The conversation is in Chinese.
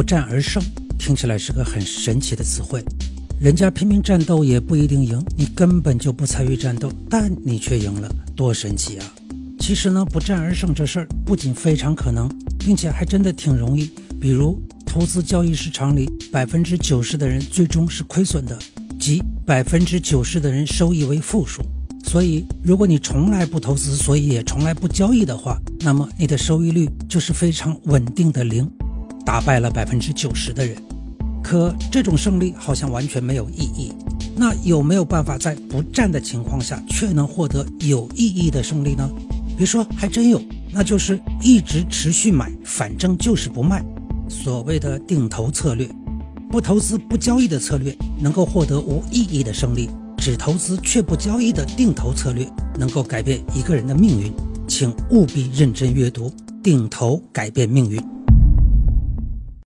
不战而胜，听起来是个很神奇的词汇。人家拼命战斗也不一定赢，你根本就不参与战斗，但你却赢了，多神奇啊！其实呢，不战而胜这事儿不仅非常可能，并且还真的挺容易。比如，投资交易市场里，百分之九十的人最终是亏损的，即百分之九十的人收益为负数。所以，如果你从来不投资，所以也从来不交易的话，那么你的收益率就是非常稳定的零，打败了百分之九十的人。可这种胜利好像完全没有意义。那有没有办法在不战的情况下却能获得有意义的胜利呢？别说，还真有，那就是一直持续买，反正就是不卖。所谓的定投策略，不投资不交易的策略能够获得无意义的胜利，只投资却不交易的定投策略能够改变一个人的命运。请务必认真阅读《定投改变命运》。